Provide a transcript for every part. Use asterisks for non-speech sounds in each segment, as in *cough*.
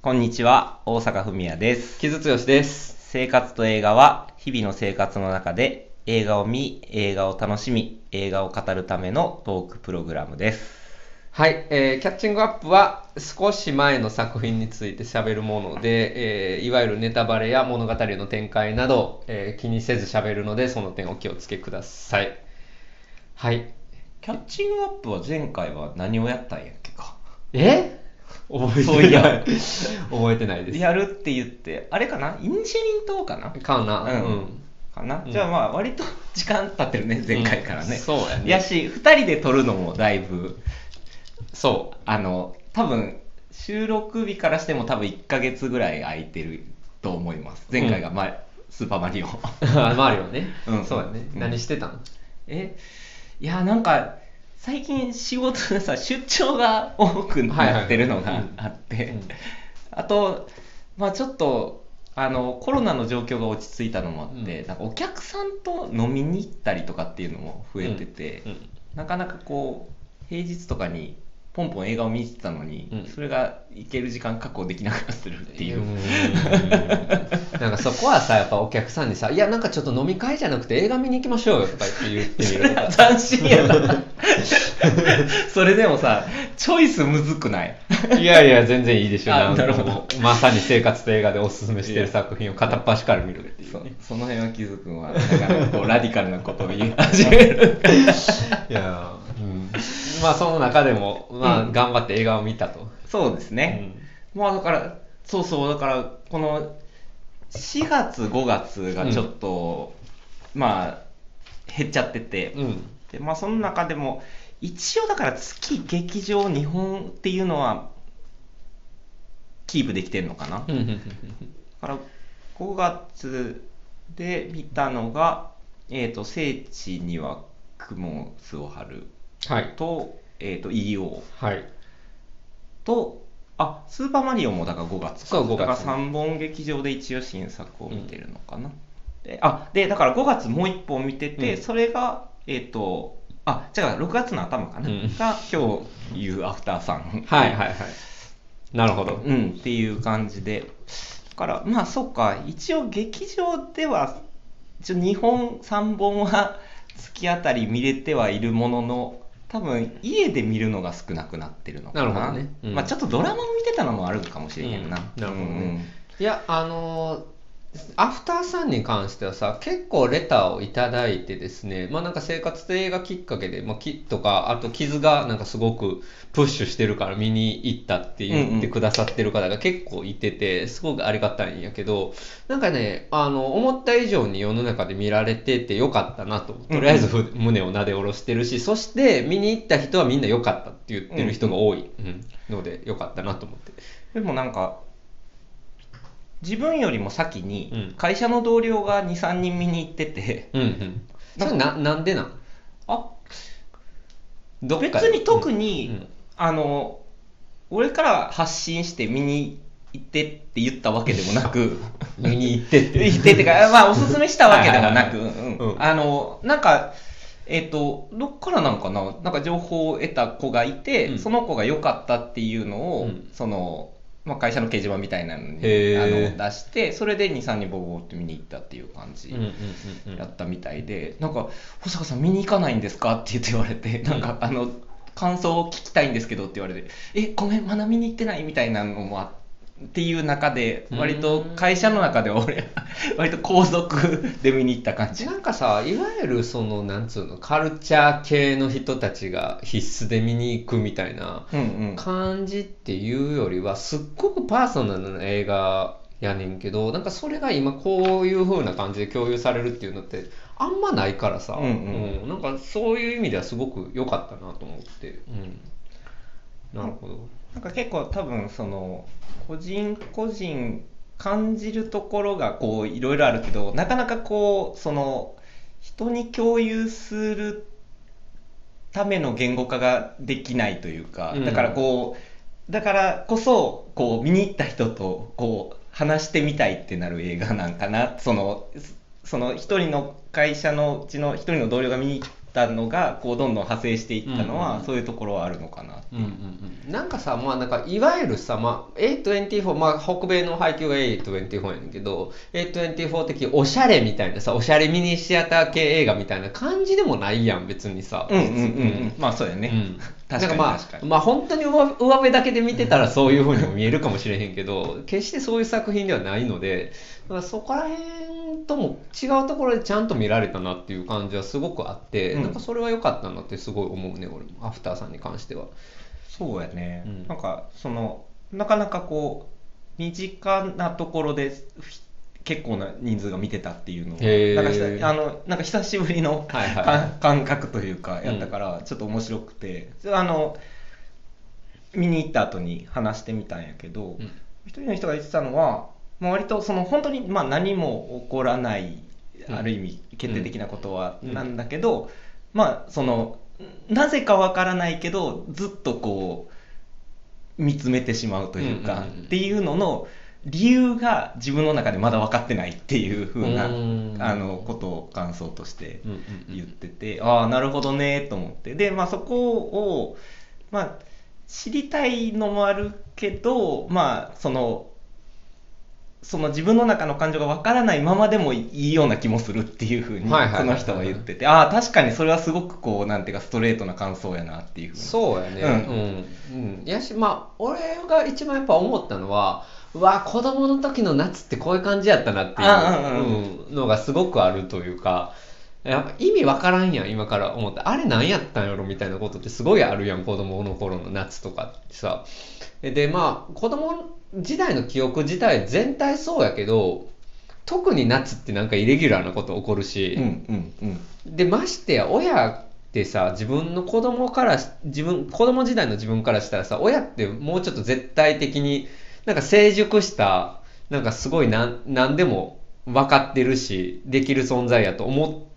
こんにちは、大阪文也です。木津剛です。生活と映画は、日々の生活の中で映画を見、映画を楽しみ、映画を語るためのトークプログラムです。はい、えーキャッチングアップは少し前の作品について喋るもので、えーいわゆるネタバレや物語の展開など、えー気にせず喋るので、その点お気をつけください。はい。キャッチングアップは前回は何をやったんやっけか。え？覚えてない。覚えてないです。やるって言って、あれかな？インシェリン島かな？かな、うんかな、うんじゃあまあ割と時間経ってるね、前回からね。うんそうやねやし、二人で撮るのもだいぶ、そあの、多分、収録日からしても多分1ヶ月ぐらい空いてると思います。前回が、まスーパーマリオ。*laughs* う。あマリオね。うんそうやね。うん何してたん？え、いや、なんか、最近仕事でさ、出張が多くなってるのがあって、うん。あと、まあちょっと、あの、コロナの状況が落ち着いたのもあって、うん。なんかお客さんと飲みに行ったりとかっていうのも増えてて、うん。なかなかこう、平日とかにポンポン映画を見てたのに、うん。それが行ける時間確保できなくなってるっていう。なんかそこはさやっぱお客さんにさ「いやなんかちょっと飲み会じゃなくて映画見に行きましょうよ」とか言って言ってみる斬新やな。それでもさ、チョイスむずくない？いやいや全然いいでしょなるほど。まさに生活と映画でおすすめしてる作品を片っ端から見るっていうそねその辺は気づくんは、なかこうラディカルなことを言い始める。*laughs* いやまあその中でも、まあ、うん頑張って映画を見たと、そうですね。まあだから、そうそう、だから、この4月、5月がちょっと、まあ、減っちゃってて、でまあその中でも、一応だから月劇場2本っていうのは、キープできてるのかな？だから5月で見たのが、えー、と聖地には雲巣を張る。はいと,、えー、と EO はい。とあスーパーマリオもだから5月。かそう5月。だから3本劇場で一応新作を見てるのかな、であでだから5月もう1本見てて、うん。それがえっ、とあじゃあ6月の頭かな、うん。が今日いうアフターさん。はいはいはい。なるほど、うん、っていう感じで。だから、まあそうか、一応劇場では、一応2本、3本は月あたり見れてはいるものの、多分家で見るのが少なくなってるのかな。なるほどね。うん。まあちょっとドラマを見てたのもあるかもしれへんな。うん。なるほどね。うん。いやあのーアフターさんに関してはさ結構レターをいただいてですねまあなんか生活と映画きっかけで、まあ、きとかあと傷がなんかすごくプッシュしてるから見に行ったって言ってくださってる方が結構いててすごくありがたいんやけどなんかねあの思った以上に世の中で見られててよかったなととりあえずふ胸をなで下ろしてるしそして見に行った人はみんな良かったって言ってる人が多い、うんのでよかったなと思って。でもなんか、自分よりも先にうん。会社の同僚が2、3人見に行ってて、うんうん。それな、なんでなん？あ別に特うん。に、うん。あの俺から発信して見に行ってって言ったわけでもなく *laughs* 見に行ってって。行ってってか、まあ、おすすめしたわけでもなく、あのなんかえっ、とどっからなんかな？なんか情報を得た子がいて、うん。その子が良かったっていうのを、うん。そのまあ、会社の掲示板みたいなのにあの出してそれで23人ボコボコって見に行ったっていう感じ、やったみたいで、なんか、保坂さん見に行かないんですか？って言って言われて、なんか、あの、感想を聞きたいんですけどって言われて、え、ごめん、まだ見に行ってないみたいなのもあっていう中で、割と会社の中では俺、割と皇族で見に行った感じ。なんかさ、いわゆるその、なんつうの、カルチャー系の人たちが必須で見に行くみたいな。感じっていうよりは、すっごくパーソナルな映画やねんけど、なんかそれが今こういう風な感じで共有されるっていうのって、あんまないからさ、うんうんなんかそういう意味ではすごく良かったなと思って。うん。なるほど。なんか結構多分その個人個人感じるところがこういろいろあるけどなかなかこうその人に共有するための言語化ができないというか、うん。だからこうだからこそこう見に行った人とこう話してみたいってなる映画なんかな。そのその一人の会社のうちの一人の同僚が見に行ったったのがこうどんどん派生していったのは、うんそういうところはあるのかなう。んうんうん、なんかさ、まあ、なんかいわゆるさ、まあ、A24、まあ、北米の配給が A24 やねんけど A24 的おしゃれみたいなさおしゃれミニシアター系映画みたいな感じでもないやん別にさ。うんうんうんうん。まあそうやね、うん確かになんまあまあ本当に上上辺だけで見てたらそういうふうにも見えるかもしれへんけど *laughs* 決してそういう作品ではないのでだからそこら辺とも違うところでちゃんと見られたなっていう感じはすごくあって、うん。なんかそれは良かったなってすごい思うね俺も。アフターさんに関しては。そうやね、うん。なんかそのなかなかこう身近なところでひ結構な人数が見てたっていうのへー。はなんかあのなんか久しぶりの、はいはいか感覚というかやったからちょっと面白くて、あの見に行った後に話してみたんやけど、うん。一人の人が言ってたのは、まあ、割とその本当にまあ何も起こらないうん。ある意味決定的なことはうん。なんだけど、まあそのなぜかわからないけどずっとこう見つめてしまうというか、うんうんうん。っていうのの理由が自分の中でまだ分かってないっていうふうなうん。あのことを感想としてうんうんうん。言ってて、ああなるほどねと思って。でまあそこをまあ知りたいのもあるけどまあそのその自分の中の感情がわからないままでもいいような気もするっていうふうにその人は言っててああ確かにそれはすごくこうなんていうかストレートな感想やなっていうふうにそうやね。うんうん。うん。やし、まあ、俺が一番やっぱ思ったのは、うわ、子供の時の夏ってこういう感じやったなっていうのがすごくあるというか、やっぱ意味わからんやん、今から思って。あれ何やったんやろみたいなことってすごいあるやん、子供の頃の夏とかってさ。で、まあ、子供時代の記憶自体全体そうやけど、特に夏ってなんかイレギュラーなこと起こるし、うんうんうん。でましてや親ってさ自分の子供からし自分子供時代の自分からしたらさ親ってもうちょっと絶対的になんか成熟したなんかすごいなん何でも分かってるしできる存在やと思っ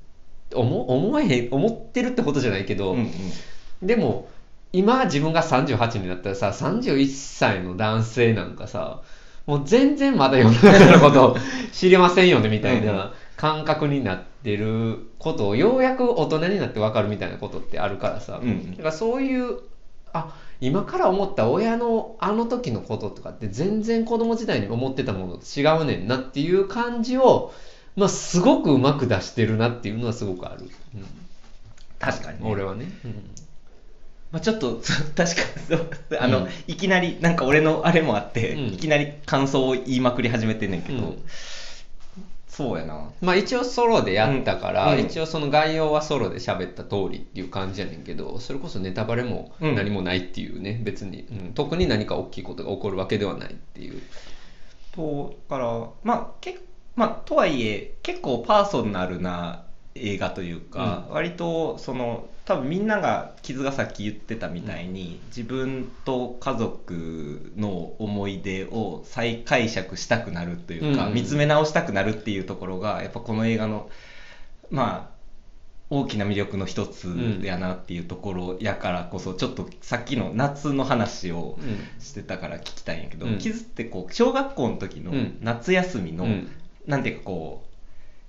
思思えへん思ってるってことじゃないけど、うんうん。でも今自分が38になったらさ31歳の男性なんかさもう全然まだ世の中のことを *laughs* 知りませんよねみたいな感覚になってることをようやく大人になって分かるみたいなことってあるからさ、だからそういうあ今から思った親のあの時のこととかって全然子供時代に思ってたものと違うねんなっていう感じを、まあ、すごくうまく出してるなっていうのはすごくある、うん。確かに、ね、俺はね、うんまあ、ちょっと *laughs* 確かにそう。あの、うん。いきなりなんか俺のあれもあって、うん。いきなり感想を言いまくり始めてんねんけど、うん。そうやな。まあ一応ソロでやったから、うん。一応その概要はソロで喋った通りっていう感じやねんけどそれこそネタバレもうん。何もないっていうね、別に、うん。特に何か大きいことが起こるわけではないっていう。とからまあけまあとはいえ結構パーソナルな映画というか、割とその多分みんなが傷がさっき言ってたみたいに、自分と家族の思い出を再解釈したくなるというか、うん。うん見つめ直したくなるっていうところがやっぱこの映画のまあ大きな魅力の一つやなっていうところやからこそちょっとさっきの夏の話をうん。してたから聞きたいんやけど、うん。傷ってこう小学校の時のうん。夏休みの、うん。なんていうかこう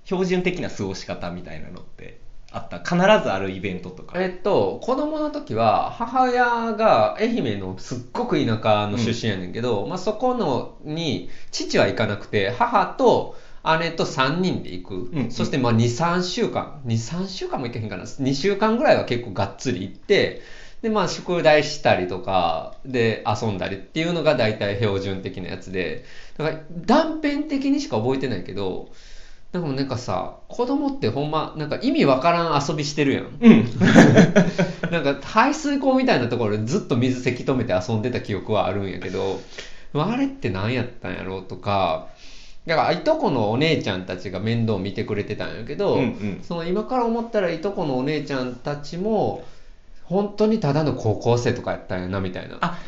標準的な過ごし方みたいなのってあった？必ずあるイベントとか、えっと子供の時は母親が愛媛のすっごく田舎の出身やねんけど、まあ、そこのに父は行かなくて母と姉と3人で行く、うんそしてまあ23週間。23週間も行けへんかな。2週間ぐらいは結構がっつり行ってでまあ宿題したりとかで遊んだりっていうのが大体標準的なやつで。だから断片的にしか覚えてないけどなんかもうなんかさ子供ってほんまなんか意味わからん遊びしてるやん。うん。*laughs* *laughs* なんか排水溝みたいなところでずっと水せき止めて遊んでた記憶はあるんやけどあれって何やったんやろうとかだからいとこのお姉ちゃんたちが面倒見てくれてたんやけど、うんうん。その今から思ったらいとこのお姉ちゃんたちも本当にただの高校生とかやったんやなみたいな。あ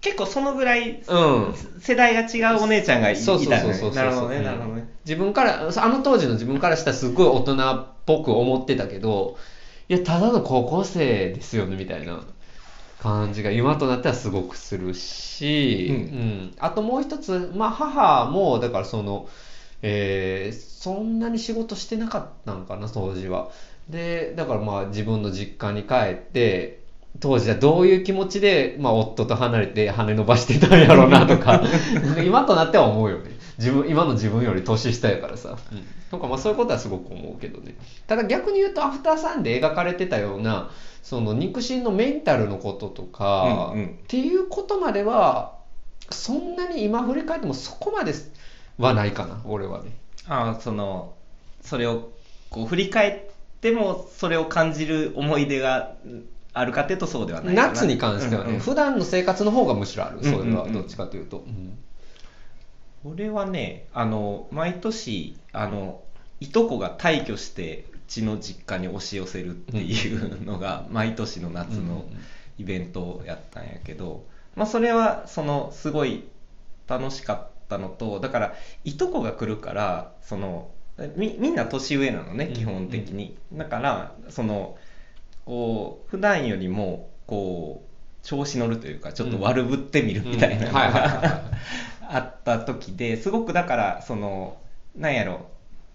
結構そのぐらいうん。世代が違うお姉ちゃんがいいそうそうたよそうそうそう。ねなるほどねうんなるほどね自分からあの当時の自分からしたらすごい大人っぽく思ってたけどいやただの高校生ですよねみたいな感じが今となってはすごくするし、うん。うん。あともう一つ、まあ、母もだからその、えーそんなに仕事してなかったのかな当時は。でだからまあ自分の実家に帰って当時はどういう気持ちで、まあ、夫と離れて羽伸ばしてたんやろうなとか *laughs* 今となっては思うよね自分今の自分より年下やからさ、うん、とかまあそういうことはすごく思うけどね。ただ逆に言うと「アフターサン」で描かれてたようなその肉親のメンタルのこととか、うんうん。っていうことまではそんなに今振り返ってもそこまではないかな俺はね。ああそのそれをこう振り返ってもそれを感じる思い出があるかっていうとそうではない夏に関してはね、うんうん。普段の生活の方がむしろある、それうんうん。うんはどっちかというと、うん俺はねあの毎年あのいとこが退去してうちの実家に押し寄せるっていうのが毎年の夏のイベントやったんやけど、まあ、それはそのすごい楽しかったのとだからいとこが来るからそのみみんな年上なのねうん。基本的に、だからそのこう普段よりもこう調子乗るというかちょっと悪ぶってみるみたいなあった時ですごくだからそのなんやろ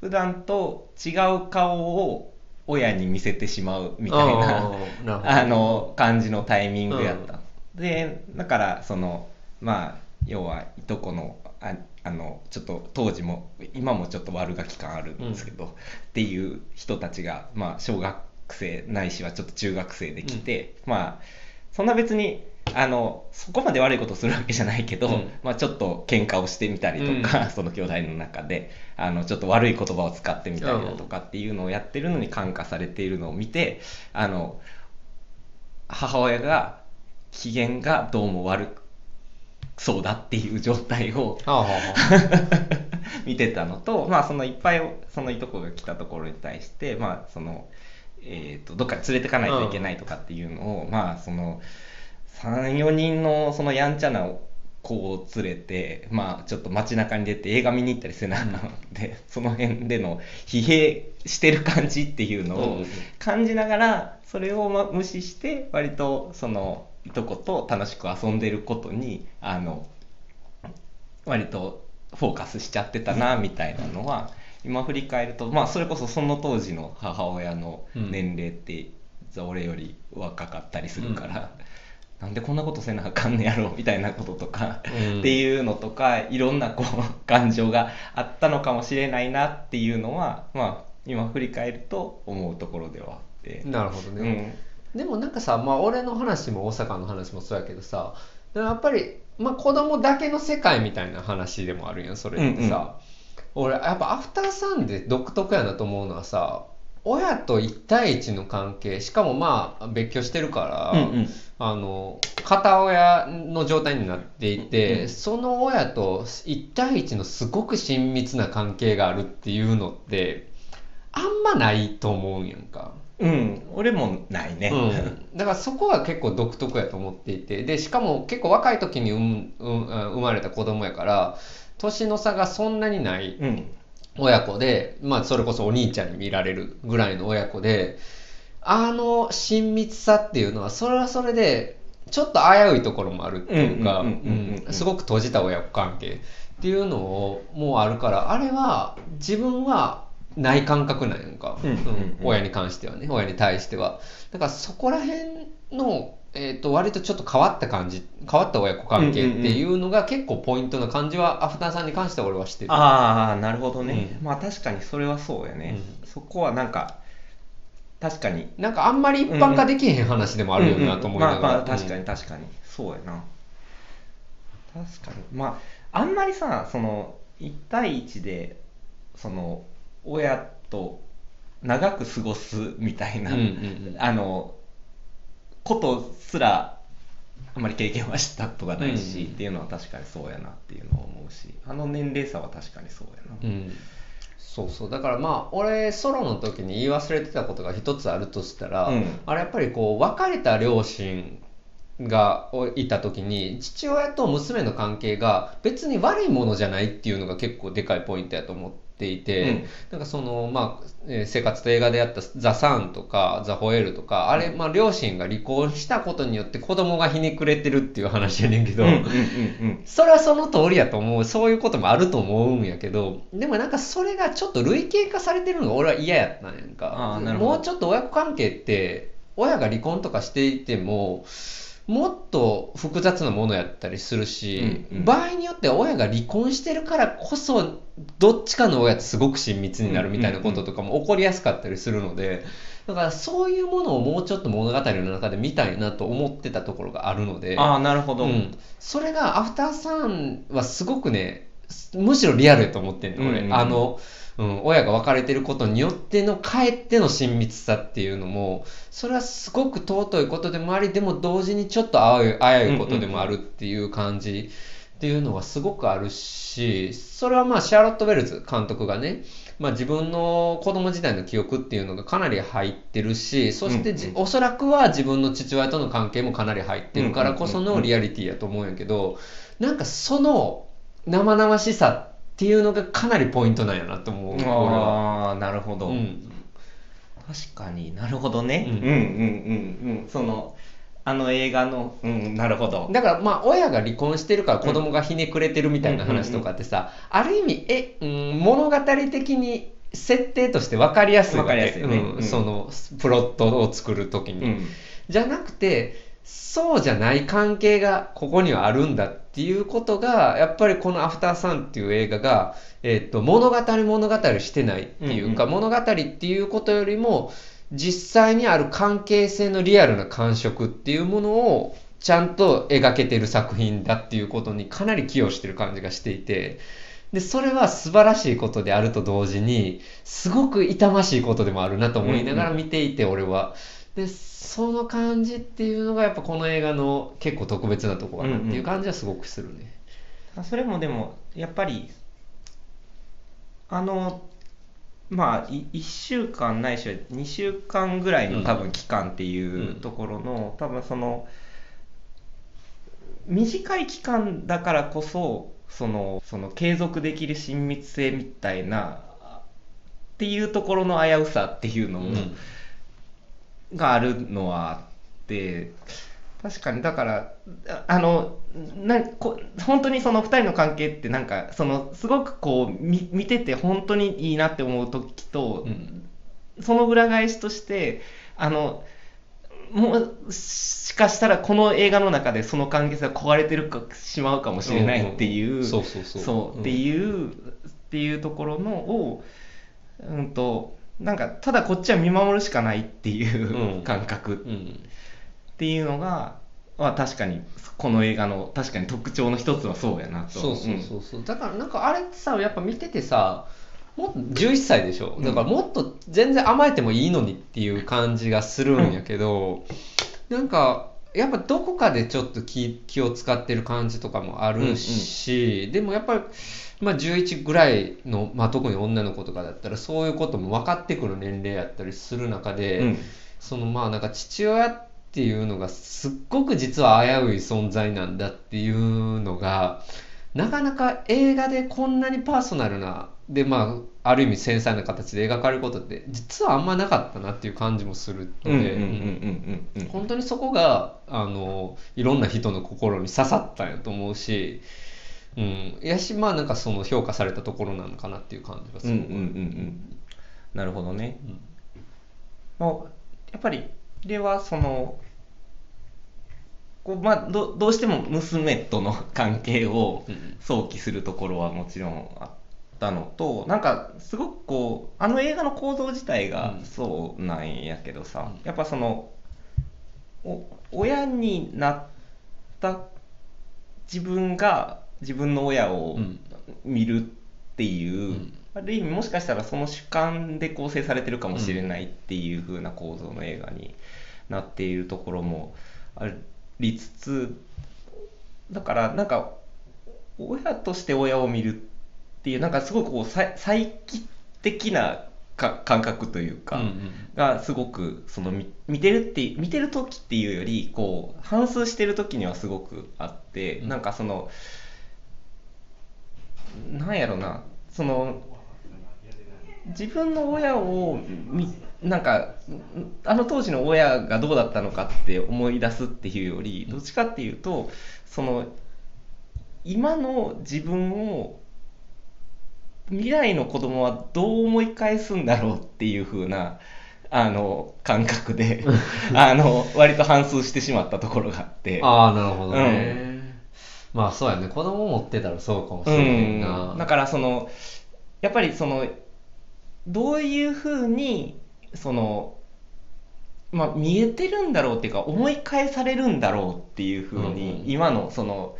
普段と違う顔を親に見せてしまうみたいなあの感じのタイミングやった、でだからそのまあ要はいとこのああのちょっと当時も今もちょっと悪ガキ感あるんですけど、っていう人たちが、まあ、小学生ないしはちょっと中学生で来て、まあそんな別にあのそこまで悪いことするわけじゃないけど、うん。まあ、ちょっと喧嘩をしてみたりとか、その兄弟の中であのちょっと悪い言葉を使ってみたりだとかっていうのをやってるのに感化されているのを見てあの母親が機嫌がどうも悪そうだっていう状態を *laughs* 見てたのと、まあ、そのいっぱいそのいとこが来たところに対して、まあ、その、えー、とどっかに連れてかないといけないとかっていうのを、まあ、その34人のそのやんちゃな子を連れて、まあ、ちょっと街中に出て映画見に行ったりせなあかんので、その辺での疲弊してる感じっていうのをうん。うん感じながらそれをま無視して割とそのいとこと楽しく遊んでることにあの割とフォーカスしちゃってたなみたいなのは今振り返るとまあそれこそその当時の母親の年齢って俺より若かったりするから、なんでこんなことせなあかんねやろみたいなこととか、うん。っていうのとかいろんなこう *laughs* 感情があったのかもしれないなっていうのはまあ今振り返ると思うところではあって。なるほどうね、ん。でもなんかさ、まあ、俺の話も大阪の話もそうやけどさやっぱり、まあ、子供だけの世界みたいな話でもあるやんそれってさ、俺やっぱアフターサンで独特やなと思うのはさ親と1対1の関係しかもまあ別居してるから、うんうんあの片親の状態になっていて、うんうんその親と1対1のすごく親密な関係があるっていうのってあんまないと思うんやんか。うん、俺もないね。うん、だからそこは結構独特やと思っていてでしかも結構若い時に産むうん生まれた子供やから年の差がそんなにないうん。親子で、まあ、それこそお兄ちゃんに見られるぐらいの親子であの親密さっていうのはそれはそれでちょっと危ういところもあるっていうかすごく閉じた親子関係っていうのをもうあるからあれは自分はない感覚なんやんか、うん親に関してはね親に対してはだからそこら辺の、えー、と割とちょっと変わった感じ変わった親子関係っていうのが結構ポイントな感じはアフターさんに関しては俺はしてるああ、なるほどね。うんまあ確かにそれはそうやね。そこはなんか、確かに。なんかあんまり一般化できへん話でもあるよなと思いながら、うんうんまあまあ確かうんに確かに。そうやな。確かに。まあ、あんまりさ、その、1対1で、その、親と長く過ごすみたいな、うんうんうんあの、ことすら、あんまり経験はしたことがないし、うん。っていうのは確かにそうやなっていうのを思うし、あの年齢差は確かにそうやな。うん。そうそう。だからまあ俺ソロの時に言い忘れてたことが一つあるとしたら、うん。あれやっぱりこう別れた両親がいた時に父親と娘の関係が別に悪いものじゃないっていうのが結構でかいポイントやと思っていて、うん。なんかそのまあえー生活と映画でやった「ザ・サン」とか「ザ・ホエール」とかあれ、まあ、両親が離婚したことによって子供がひねくれてるっていう話やねんけど、それはその通りやと思うそういうこともあると思うんやけどでもなんかそれがちょっと類型化されてるのが俺は嫌やったんやんか。もうちょっと親子関係って親が離婚とかしていてももっと複雑なものやったりするし、うんうん。場合によっては親が離婚してるからこそどっちかの親とすごく親密になるみたいなこととかも起こりやすかったりするのでだからそういうものをもうちょっと物語の中で見たいなと思ってたところがあるので。ああなるほど、うん、それがアフターサンはすごくねむしろリアルやと思ってんの俺、うんうんうん。あの、うん、親が別れてることによっての帰っての親密さっていうのもそれはすごく尊いことでもありでも同時にちょっと危うい危ういことでもあるっていう感じっていうのはすごくあるしそれはまあシャーロット・ウェルズ監督がねまあ、自分の子供時代の記憶っていうのがかなり入ってるしそしてじ、うんうん。おそらくは自分の父親との関係もかなり入ってるからこそのリアリティやと思うんやけどなんかその生々しさっていうのがかなりポイントなんやなと思う。ああなるほど、うん。確かに。なるほどね、ううんん、うんうんうん。そのあの映画の。うん。なるほど。だからまあ親が離婚してるから子供がひねくれてるみたいな話とかってさ、ある意味え、うん、物語的に設定として分かりやすいわけ。すいよね。うん。うん。そのプロットを作る時に、うん。じゃなくてそうじゃない関係がここにはあるんだ。っていうことがやっぱりこの「アフターサン」っていう映画が、えっと物語物語してないっていうか、うん物語っていうことよりも実際にある関係性のリアルな感触っていうものをちゃんと描けてる作品だっていうことにかなり寄与してる感じがしていてでそれは素晴らしいことであると同時にすごく痛ましいことでもあるなと思いながら見ていて俺は。でその感じっていうのがやっぱこの映画の結構特別なとこかなっていう感じはすごくするね。それもでもやっぱりあのまあい1週間ないしは2週間ぐらいの多分期間っていうところの、多分その短い期間だからこそそのその継続できる親密性みたいなっていうところの危うさっていうのも、うんがあるのはあって確かにだからああのなこ本当にその2人の関係ってなんかそのすごくこう見見てて本当にいいなって思う時と、うん。その裏返しとしてあのもうしかしたらこの映画の中でその関係性が壊れてるかしまうかもしれないっていう、うん。そうそうそう。そうっていう、っていうところのをうんとなんかただこっちは見守るしかないっていううん。感覚。うん。っていうのが、まあ、確かにこの映画の確かに特徴の一つはそうやなと。そうそうそうそう。だからなんかあれってさやっぱ見ててさもっと11歳でしょ？だからもっと全然甘えてもいいのにっていう感じがするんやけど、なんかやっぱどこかでちょっと気気を使ってる感じとかもあるし、でもやっぱり、まあ、11ぐらいの、まあ、特に女の子とかだったらそういうことも分かってくる年齢やったりする中で、うん。そのまあなんか父親っていうのがすっごく実は危うい存在なんだっていうのがなかなか映画でこんなにパーソナルなでまあある意味繊細な形で描かれることって実はあんまなかったなっていう感じもするので、本当にそこがあのいろんな人の心に刺さったんやと思うし、うん、やしまあなんかその評価されたところなのかなっていう感じがする。うんうんうんうんなるほどね、まあ、やっぱりではそのこう、まあ、どどうしても娘との *laughs* 関係をうん。想起するところはもちろんあったのとなんかすごくこうあの映画の構造自体がうん。そうなんやけどさ、うん。やっぱそのお親になった自分が自分の親をうん。見るっていう、うん。ある意味もしかしたらその主観で構成されてるかもしれないっていう風な構造の映画になっているところもありつつだからなんか親として親を見るっていうなんかすごくこうさ再帰的なか感覚というか、うんうん。がすごくその見見てるって見てる時っていうよりこう反芻してる時にはすごくあって、うん。なんかそのなんやろな。その自分の親をみなんかあの当時の親がどうだったのかって思い出すっていうよりどっちかっていうとその今の自分を未来の子供はどう思い返すんだろうっていう風なあの感覚で *laughs* あの割と反芻してしまったところがあって。ああなるほどね、まあそうやね。子供持ってたらそうかもしれないな、うん、だからそのやっぱりそのどういうふうにその、まあ、見えてるんだろうっていうか思い返されるんだろうっていうふうに、うんうん。今のその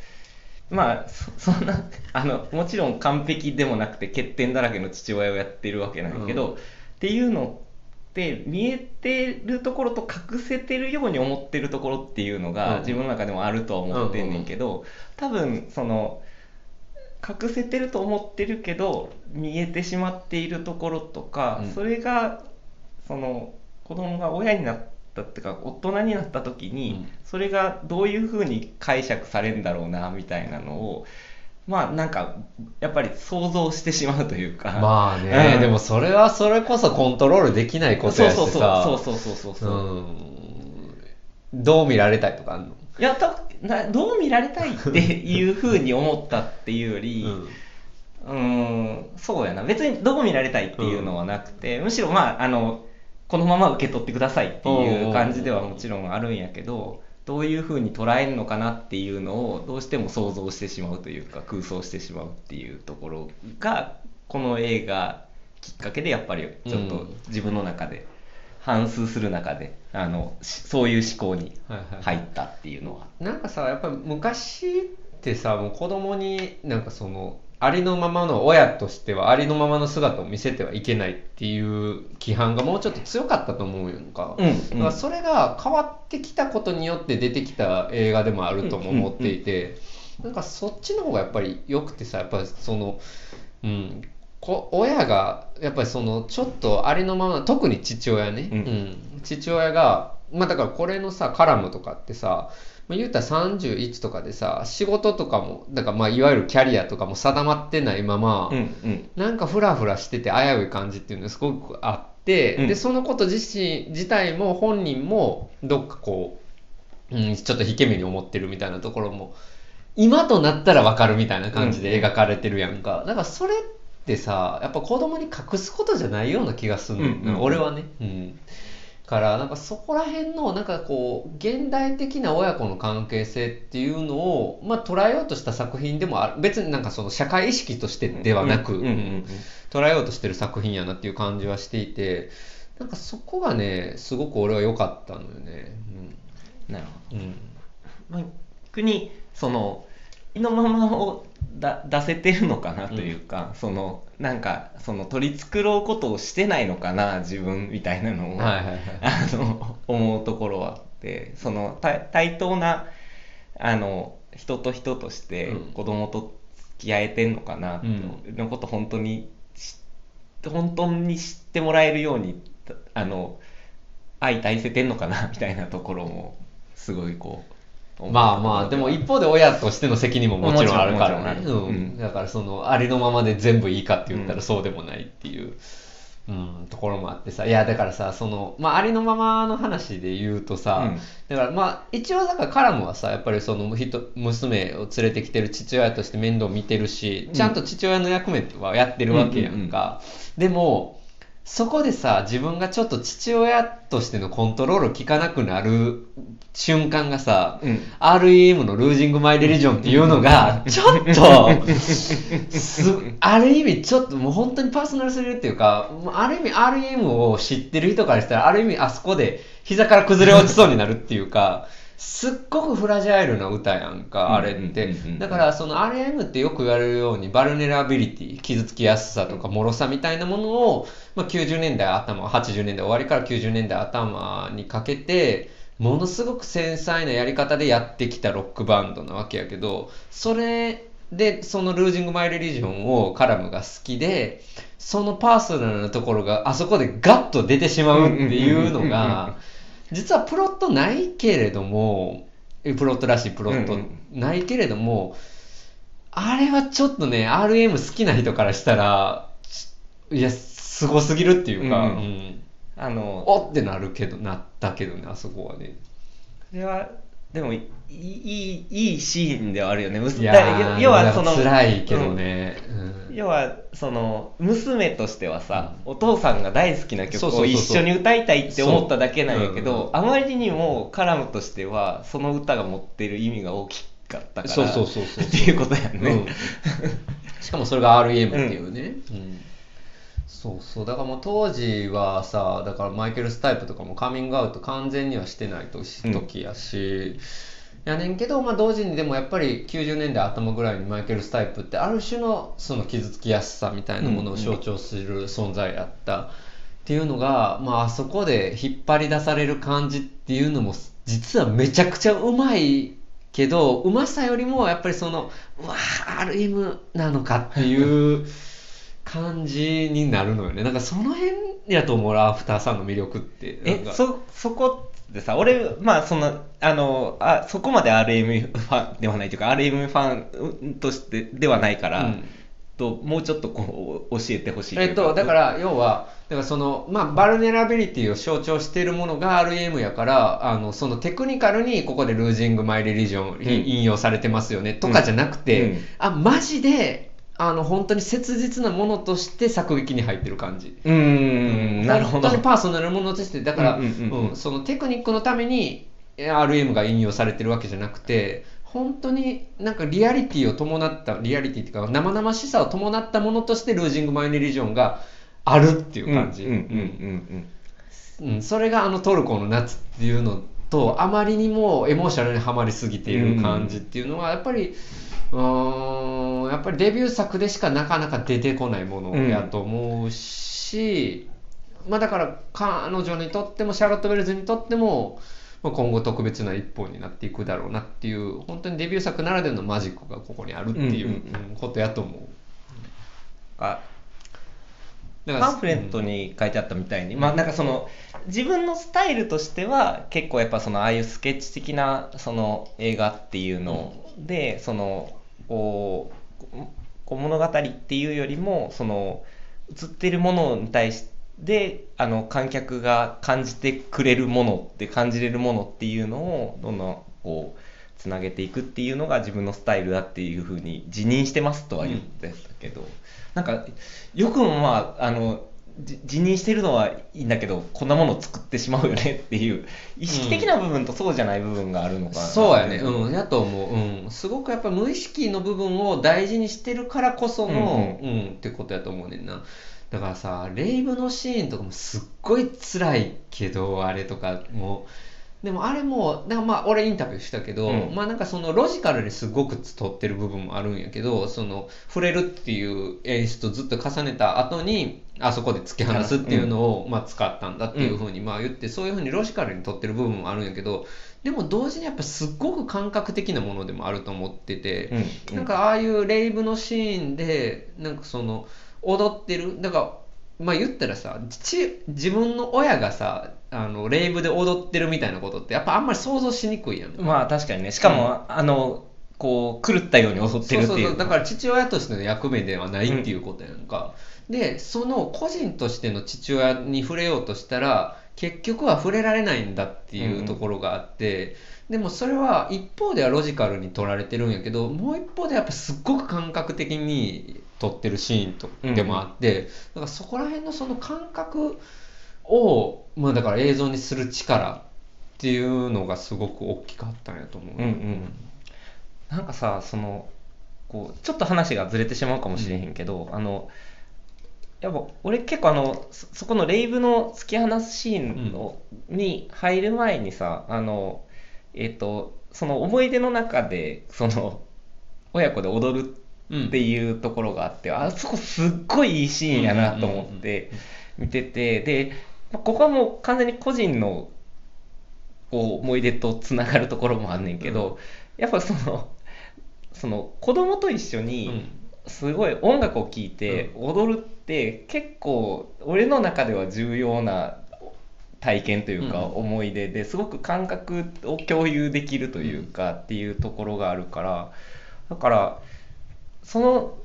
まあそそんなあのもちろん完璧でもなくて欠点だらけの父親をやってるわけなんやけど、うん。っていうのって見えてるところと隠せてるように思ってるところっていうのが、うん。自分の中でもあるとは思ってんねんけど、多分その隠せてると思ってるけど見えてしまっているところとか、うん。それがその子供が親になったっていうか大人になった時に、うん。それがどういうふうに解釈されるんだろうなみたいなのをまあなんかやっぱり想像してしまうというか。まあね、うん。でもそれはそれこそコントロールできないことやしそうさそうそうそうそうそうそう、うん。どう見られたいとかあんの？いやたなどう見られたいっていうふうに思ったっていうより、うーん、そうやな。別にどう見られたいっていうのはなくて、むしろまあ、あの、このまま受け取ってくださいっていう感じではもちろんあるんやけど、どういうふうに捉えるのかなっていうのをどうしても想像してしまうというか、空想してしまうっていうところが、この映画きっかけでやっぱりちょっとうん自分の中で、反芻する中で、あの、しそういう思考にはいはい入ったっていうのは。なんかさやっぱり昔ってさもう子供になんかそのありのままの親としてはありのままの姿を見せてはいけないっていう規範がもうちょっと強かったと思うよんか、うんうん。だからそれが変わってきたことによって出てきた映画でもあるとも思っていて、なんかそっちの方がやっぱり良くてさやっぱりそのうんこ親がやっぱりそのちょっとありのまま特に父親ね、うん。うん。父親がまあだからこれのさカラムとかってさまあ言うたら31とかでさ仕事とかもだからまあいわゆるキャリアとかも定まってないまま、うんうん。なんかフラフラしてて危うい感じっていうのがすごくあって、うん。でそのこと自身自体も本人もどっかこう、うん、ちょっと引け目に思ってるみたいなところも今となったらわかるみたいな感じで描かれてるやんか、だからそれってさやっぱ子供に隠すことじゃないような気がするの、うんうんうん。俺はね、うん、からなんかそこら辺のなんかこう現代的な親子の関係性っていうのを、まあ、捉えようとした作品でもある。別になんかその社会意識としてではなく、うんうんうん捉えようとしてる作品やなっていう感じはしていてなんかそこがねすごく俺は良かったのよね。なるほど。うん、うん、まあ、逆にその意のままをだ出せてるのかなというか、そのなんかその取り繕うことをしてないのかな自分みたいなのを、はいはいはいあの思うところはあってその対対等なあの人と人としてうん。子供と付き合えてんのかな、うん。のこと本当に知本当に知ってもらえるようにあの相対せてんのかなみたいなところもすごいこうまあまあでも一方で親としての責任ももちろんあるからね。ううん。ん。だからそのありのままで全部いいかって言ったうんらそうでもないっていう、うん、ところもあってさ。いやだからさその、まあ、ありのままの話で言うとさ、うん。だからまあ一応だからカラムはさやっぱりその人娘を連れてきてる父親として面倒見てるしちゃんと父親の役目はやってるわけやんか、でもそこでさ自分がちょっと父親としてのコントロール効かなくなる瞬間がさ、うん。REM のルージング・マイ・レリジョンっていうのが、ちょっと、*laughs* すある意味ちょっともう本当にパーソナルすぎるっていうか、ある意味 REM を知ってる人からしたら、ある意味あそこで膝から崩れ落ちそうになるっていうか、すっごくフラジャイルな歌やんか、あれって。だからその REM ってよく言われるように、バルネラビリティ、傷つきやすさとか脆さみたいなものを、まあ、90年代頭、80年代終わりから90年代頭にかけて、ものすごく繊細なやり方でやってきたロックバンドなわけやけど、それで、そのルージング・マイ・レリジョンをカラムが好きで、そのパーソナルなところがあそこでガッと出てしまうっていうのが、実はプロットないけれども、えプロットらしいプロットうんないけれども、あれはちょっとね、RM 好きな人からしたら、いや、すごすぎるっていうか、うんうん。あのおってなるけど、なったけどね、あそこはね。それはでもいいいいいシーンではあるよね。要はその辛いけどね。うん。要はその娘としてはさ、お父さんが大好きな曲を一緒に歌いたいって思っただけなんやけどあまりにもカラムとしてはその歌が持ってる意味が大きかったからそうそうそうそうっていうことやんね、うん。*laughs* しかもそれが RM っていうね、うんそうそうだからもう当時はさだからマイケル・スタイプとかもカミングアウト完全にはしてない時やし、やねんけど、まあ、同時にでもやっぱり90年代頭ぐらいにマイケル・スタイプってある種のその傷つきやすさみたいなものを象徴する存在やった。っていうのが、まああそこで引っ張り出される感じっていうのも実はめちゃくちゃうまいけどうまさよりもやっぱりそのうわー RM なのかっていう感じになるのよね。なんかその辺やと思うアフターさんの魅力って。えそそこってさ俺まあそのあのあそこまで RM ファンではないというか RM ファンとしてではないから、うん。ともうちょっとこう教えてほしいえっと、だから要はだからその、まあ、バルネラビリティを象徴しているものが RM やからあのそのテクニカルにここで「ルージング・マイ・レリジョン」ん。引用されてますよね、とかじゃなくて、うん。あマジであの本当に切実なものとして作劇に入ってる感じ。うーん。なるほど。本当にパーソナルなものとしてだから、そのテクニックのためにえ RM が引用されてるわけじゃなくて本当になんかリアリティを伴ったリアリティっていうか生々しさを伴ったものとしてルージング・マイ・レリジョンがあるっていう感じ、うんうんうんうんうん。それがあのトルコの夏っていうのとあまりにもエモーショナルにはまりすぎている感じっていうのはやっぱりうーん。やっぱりデビュー作でしかなかなか出てこないものやと思うし、まあだから彼女にとってもシャーロット・ウェルズにとってもまあ今後特別な一本になっていくだろうなっていう本当にデビュー作ならではのマジックがここにあるっていううんうんことやと思う。あだからパンフレットに書いてあったみたいに、まあなんかその自分のスタイルとしては結構やっぱそのああいうスケッチ的なその映画っていうので、そのこうこう物語っていうよりもその映ってるものに対してあの観客が感じてくれるものって感じれるものっていうのをどんどんこうつなげていくっていうのが自分のスタイルだっていうふうに自認してますとは言ってたけど、なんかよくもまああのじ自認してるのはいいんだけどこんなものを作ってしまうよねっていう意識的な部分とそうじゃない部分があるのかな、そうやね、うん、やと思う、うん、すごくやっぱ無意識の部分を大事にしてるからこその、ううんってことやと思うねんな。だからさ、レイブのシーンとかもすっごい辛いけど、あれとかも。でもあれも、なんかまあ俺インタビューしたけど、うん。まあなんかそのロジカルにすごく取ってる部分もあるんやけど、その触れるっていう演出をずっと重ねた後に、あそこで突き放すっていうのを、まあ使ったんだっていうふうにまあ言って、そういうふうにロジカルに取ってる部分もあるんやけど、でも同時にやっぱすっごく感覚的なものでもあると思ってて、うん。なんかああいうレイブのシーンでなんかその踊ってるだからまあ言ったらさ父自分の親がさあのレイブで踊ってるみたいなことってやっぱあんまり想像しにくいやん。まあ確かにね。しかも、あのこう狂ったように襲ってるっていう。そうそうそう。だから父親としての役目ではないっていうことやんか、でその個人としての父親に触れようとしたら結局は触れられないんだっていうところがあって、でもそれは一方ではロジカルに取られてるんやけどもう一方でやっぱすっごく感覚的に撮ってるシーンとでもあって、だからそこら辺のその感覚を、まあ、だから映像にする力っていうのがすごく大きかったんやと思う。うんうんなんかさそのこうちょっと話がずれてしまうかもしれへんけど、あのやっぱ俺結構あのそそこのレイブの突き放すシーンの、に入る前にさあのえっ、とその思い出の中でその親子で踊るっていうところがあって、あそこすっごいいいシーンやなと思って見ててでまあここはもう完全に個人のこう思い出とつながるところもあんねんけど、やっぱそのその子供と一緒にすごい音楽を聴いて踊るって結構俺の中では重要な体験というかうん。思い出ですごく感覚を共有できるというかっていうところがあるからだからその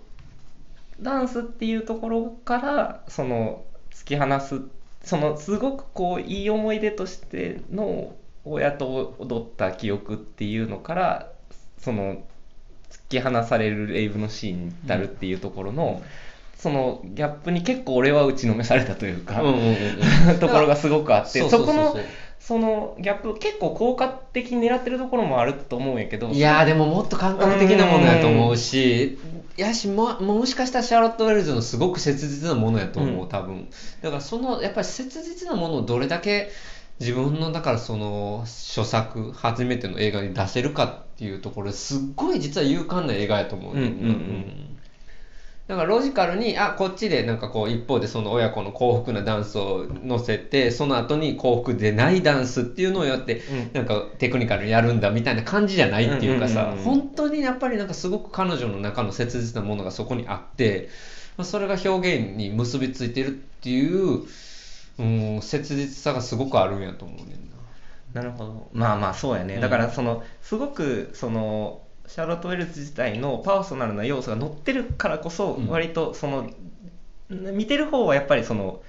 ダンスっていうところからその突き放すそのすごくこういい思い出としての親と踊った記憶っていうのからその突き放されるレイブのシーンに至るっていうところの、そのギャップに結構俺は打ちのめされたというか、うんうんうん。う *laughs* んところがすごくあってそこのそのギャップ結構効果的に狙ってるところもあると思うんやけどいやーでももっと感覚的なものやと思うし、やしも、もしかしたらシャーロット・ウェルズのすごく切実なものやと思う、うん多分。だからその、やっぱり切実なものをどれだけ自分の、だからその、初作、初めての映画に出せるかっていうところですっごい実は勇敢な映画やと思う。うんうんうんだからロジカルに、あ、こっちでなんかこう一方でその親子の幸福なダンスを乗せて、その後に幸福でないダンスっていうのをやって、うん。なんかテクニカルにやるんだみたいな感じじゃないっていうかさ、うんうんうんうん。本当にやっぱりなんかすごく彼女の中の切実なものがそこにあって、まあそれが表現に結びついてるっていう、うん、切実さがすごくあるんやと思うねんな。なるほど。まあまあそうやね、うんだからそのすごくそのシャーロット・ウェルズ自体のパーソナルな要素が乗ってるからこそうん。割とその、見てる方はやっぱりその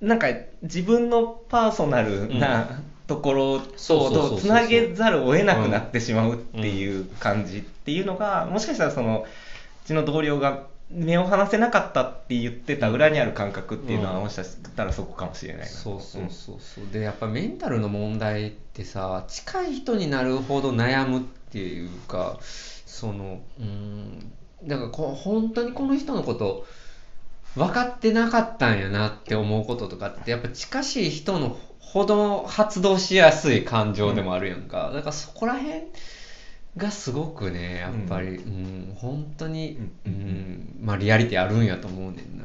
なんか自分のパーソナルなところとつなげざるを得なくなってしまうっていう感じっていうのがもしかしたらそのうちの同僚が目を離せなかったって言ってた裏にある感覚っていうのはうん。もしかしたらそこかもしれないな。そうそうそうそう。でやっぱメンタルの問題ってさ近い人になるほど悩むっていうかそのうんだからこう本当にこの人のこと分かってなかったんやなって思うこととかってやっぱ近しい人のほど発動しやすい感情でもあるやんか、だからそこら辺がすごくねやっぱり、うん。本当に、ううんんまあ、リアリティあるんやと思うねんな。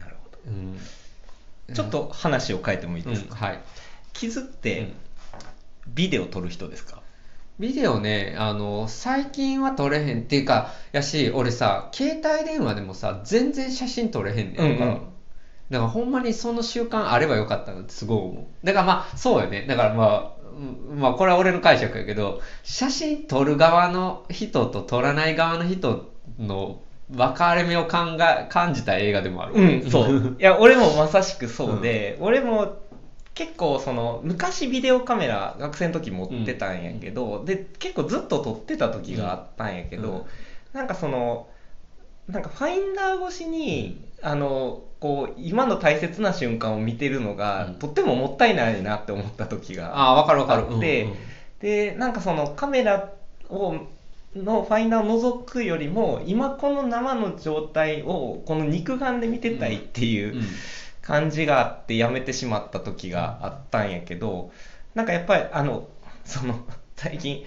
なるほど。うん。ちょっと話を変えてもいいですか、うんはい。傷ってビデオ撮る人ですか、ビデオね、あの、最近は撮れへんっていうか、やし、俺さ、携帯電話でもさ、全然写真撮れへんねんか。うんうんだからほんまにその習慣あればよかったなってすごい思う。だからまあ、そうよね。だからまあ、うんまあこれは俺の解釈やけど、写真撮る側の人と撮らない側の人の分かれ目を考え感じた映画でもある。うん、そう。*laughs* いや、俺もまさしくそうで、俺も結構その、昔ビデオカメラ学生の時持ってたんやけど、で、結構ずっと撮ってた時があったんやけど、うん。なんかその、なんかファインダー越しに、あの、こう、今の大切な瞬間を見てるのが、うん。とってももったいないなって思った時がああ、わかるわかる。でなんかそのカメラをのファインダーを覗くよりも今この生の状態をこの肉眼で見てたいっていううん感じがあってやめてしまった時があったんやけどなんかやっぱりあのその最近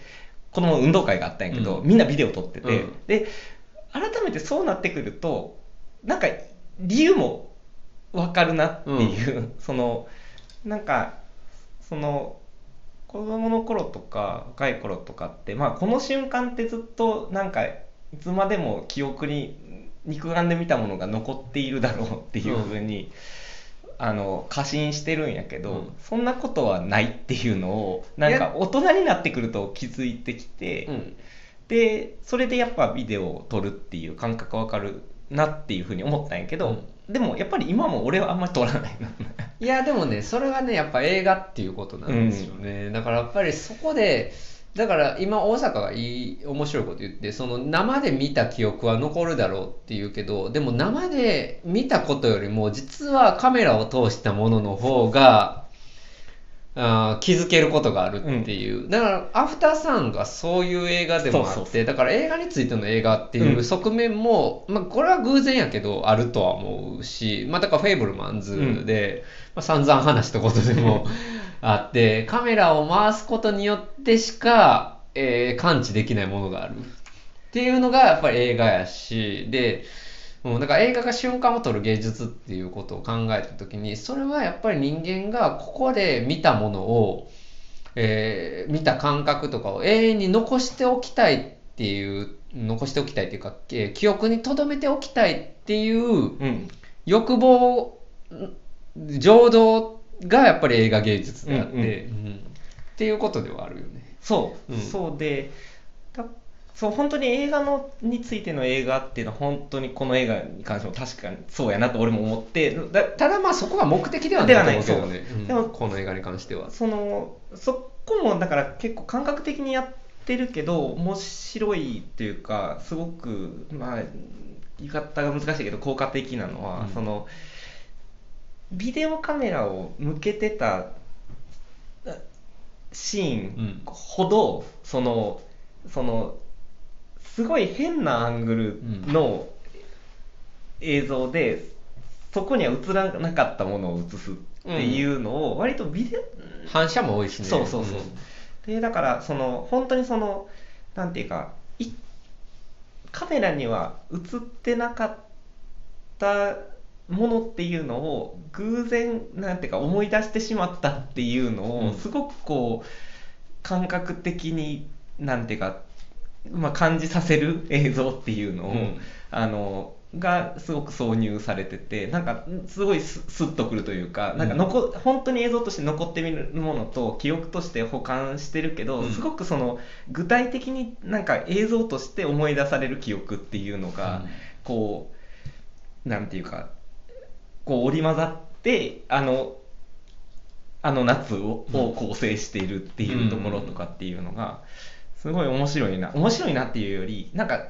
子供の運動会があったんやけど、うん。みんなビデオ撮ってて、うん。で改めてそうなってくるとなんか理由も分かるなっていう、そのなんかその子供の頃とか若い頃とかって、まあ、この瞬間ってずっとなんかいつまでも記憶に肉眼で見たものが残っているだろうっていうふうに、あの過信してるんやけど、うん。そんなことはないっていうのをなんか大人になってくると気づいてきて、うん。でそれでやっぱビデオを撮るっていう感覚わかるなっていうふうに思ったんやけど、でもやっぱり今も俺はあんまり撮らないな。いやでもねそれはねやっぱ映画っていうことなんですよね、だからやっぱりそこでだから今大阪がいい面白いこと言ってその生で見た記憶は残るだろうって言うけどでも生で見たことよりも実はカメラを通したものの方があー気づけることがあるっていう、だからアフターサンがそういう映画でもあってだから映画についての映画っていう側面も、まあ、これは偶然やけどあるとは思うし、まあ、だからフェイブルマンズで、まあ、散々話したことでも *laughs* あってカメラを回すことによってしか、えー感知できないものがある。っていうのがやっぱり映画やしでうん、だから映画が瞬間を撮る芸術っていうことを考えた時にそれはやっぱり人間がここで見たものをえー見た感覚とかを永遠に残しておきたいっていう残しておきたいっていうか、えー記憶に留めておきたいっていううん。欲望ん情動がやっぱり映画芸術であって、うんうんうん。っていうことではあるよね。そう、うん。そうでだそう本当に映画のについての映画っていうのは本当にこの映画に関しても確かにそうやなと俺も思ってだただまあそこが目的ではでなはいないと思うけどね、うん。でもこの映画に関しては。そのそこもだから結構感覚的にやってるけど面白いっていうかすごくまあ言い方が難しいけど効果的なのは、うん。そのビデオカメラを向けてたシーンほど、そのそのすごい変なアングルの映像で、そこには映らなかったものを映すっていうのを割とビデオ、反射も多いしね。そうそうそう、でだからその本当にそのなんていうかいカメラには映ってなかったものっていうのを偶然なんていうか思い出してしまったっていうのうん。をすごくこう感覚的になんていうか、まあ、感じさせる映像っていうのを、うん。あのがすごく挿入されててなんかすごいススッとくるというかなんか残、本当に映像として残ってみるものと記憶として保管してるけど、うん。すごくその具体的になんか映像として思い出される記憶っていうのが、うん。こうなんていうかこう織り交ざってあのあの夏をを構成しているっていうところとかっていうのがすごい面白いな面白いなっていうよりなんか